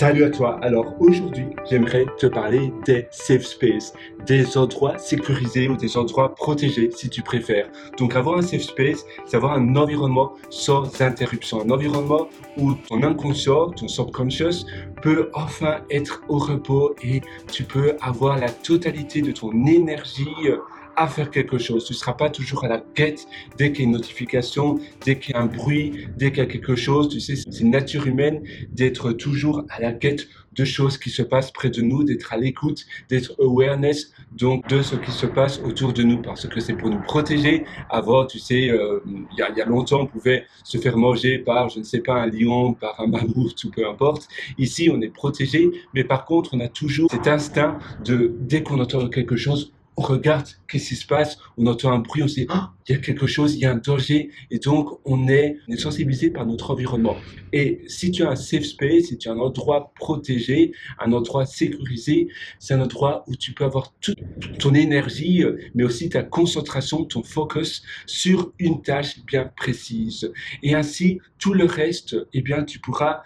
Salut à toi. Alors aujourd'hui, j'aimerais te parler des safe space, des endroits sécurisés ou des endroits protégés si tu préfères. Donc avoir un safe space, c'est avoir un environnement sans interruption, un environnement où ton inconscient, ton subconscious peut enfin être au repos et tu peux avoir la totalité de ton énergie à faire quelque chose. Tu ne seras pas toujours à la quête dès qu'il y a une notification, dès qu'il y a un bruit, dès qu'il y a quelque chose. Tu sais, c'est une nature humaine d'être toujours à la quête de choses qui se passent près de nous, d'être à l'écoute, d'être awareness donc de ce qui se passe autour de nous parce que c'est pour nous protéger. Avant, tu sais, euh, il y, a, y, a longtemps, on pouvait se faire manger par, je ne sais pas, un lion, par un mammouth ou peu importe. Ici, on est protégé, mais par contre, on a toujours cet instinct de, dès qu'on entend quelque chose, on regarde qu'est-ce qui se passe, on entend un bruit, on se dit, ah, il y a quelque chose, il y a un danger, et donc on est, sensibilisé par notre environnement. Et si tu as un safe space, si tu as un endroit protégé, un endroit sécurisé, c'est un endroit où tu peux avoir toute ton énergie, mais aussi ta concentration, ton focus sur une tâche bien précise. Et ainsi, tout le reste, eh bien, tu pourras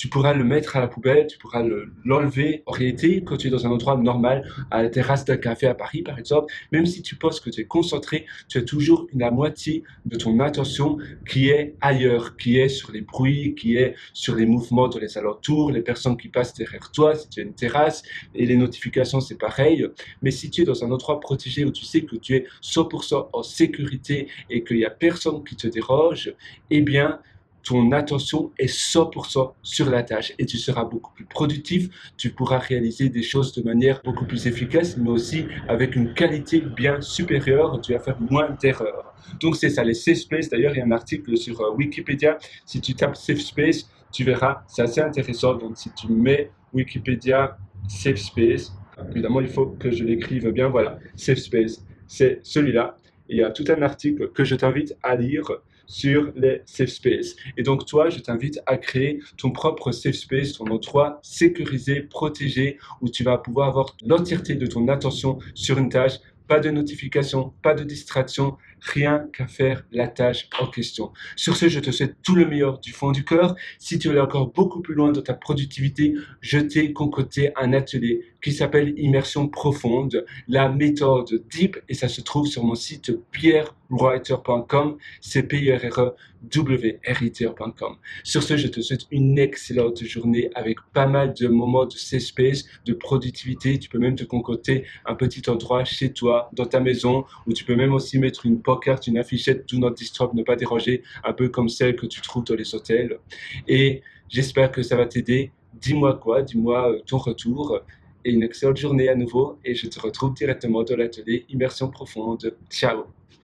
tu pourras le mettre à la poubelle, tu pourras l'enlever. en réalité, quand tu es dans un endroit normal, à la terrasse d'un café à Paris par exemple, même si tu penses que tu es concentré, tu as toujours la moitié de ton attention qui est ailleurs, qui est sur les bruits, qui est sur les mouvements dans les alentours, les personnes qui passent derrière toi, si tu as une terrasse, et les notifications, c'est pareil. Mais si tu es dans un endroit protégé où tu sais que tu es 100% en sécurité et qu'il n'y a personne qui te déroge, eh bien, ton attention est 100% sur la tâche et tu seras beaucoup plus productif, tu pourras réaliser des choses de manière beaucoup plus efficace, mais aussi avec une qualité bien supérieure, tu vas faire moins d'erreurs. Donc c'est ça, les safe space, d'ailleurs il y a un article sur euh, Wikipédia, si tu tapes safe space, tu verras, c'est assez intéressant, donc si tu mets Wikipédia safe space, évidemment il faut que je l'écrive bien, voilà, safe space, c'est celui-là, il y a tout un article que je t'invite à lire sur les safe space. Et donc toi, je t'invite à créer ton propre safe space, ton endroit sécurisé, protégé, où tu vas pouvoir avoir l'entièreté de ton attention sur une tâche pas de notification, pas de distraction, rien qu'à faire la tâche en question. Sur ce, je te souhaite tout le meilleur du fond du cœur. Si tu veux aller encore beaucoup plus loin dans ta productivité, je t'ai concocté un atelier qui s'appelle Immersion profonde, la méthode DEEP, et ça se trouve sur mon site pierrewriter.com, c p i r r e w r Sur ce, je te souhaite une excellente journée avec pas mal de moments de safe de productivité. Tu peux même te concocter un petit endroit chez toi, dans ta maison, où tu peux même aussi mettre une pancarte, une affichette Do Not Disturb, ne pas déranger, un peu comme celle que tu trouves dans les hôtels. Et j'espère que ça va t'aider. Dis-moi quoi, dis-moi euh, ton retour et une excellente journée à nouveau et je te retrouve directement dans l'atelier Immersion profonde. Ciao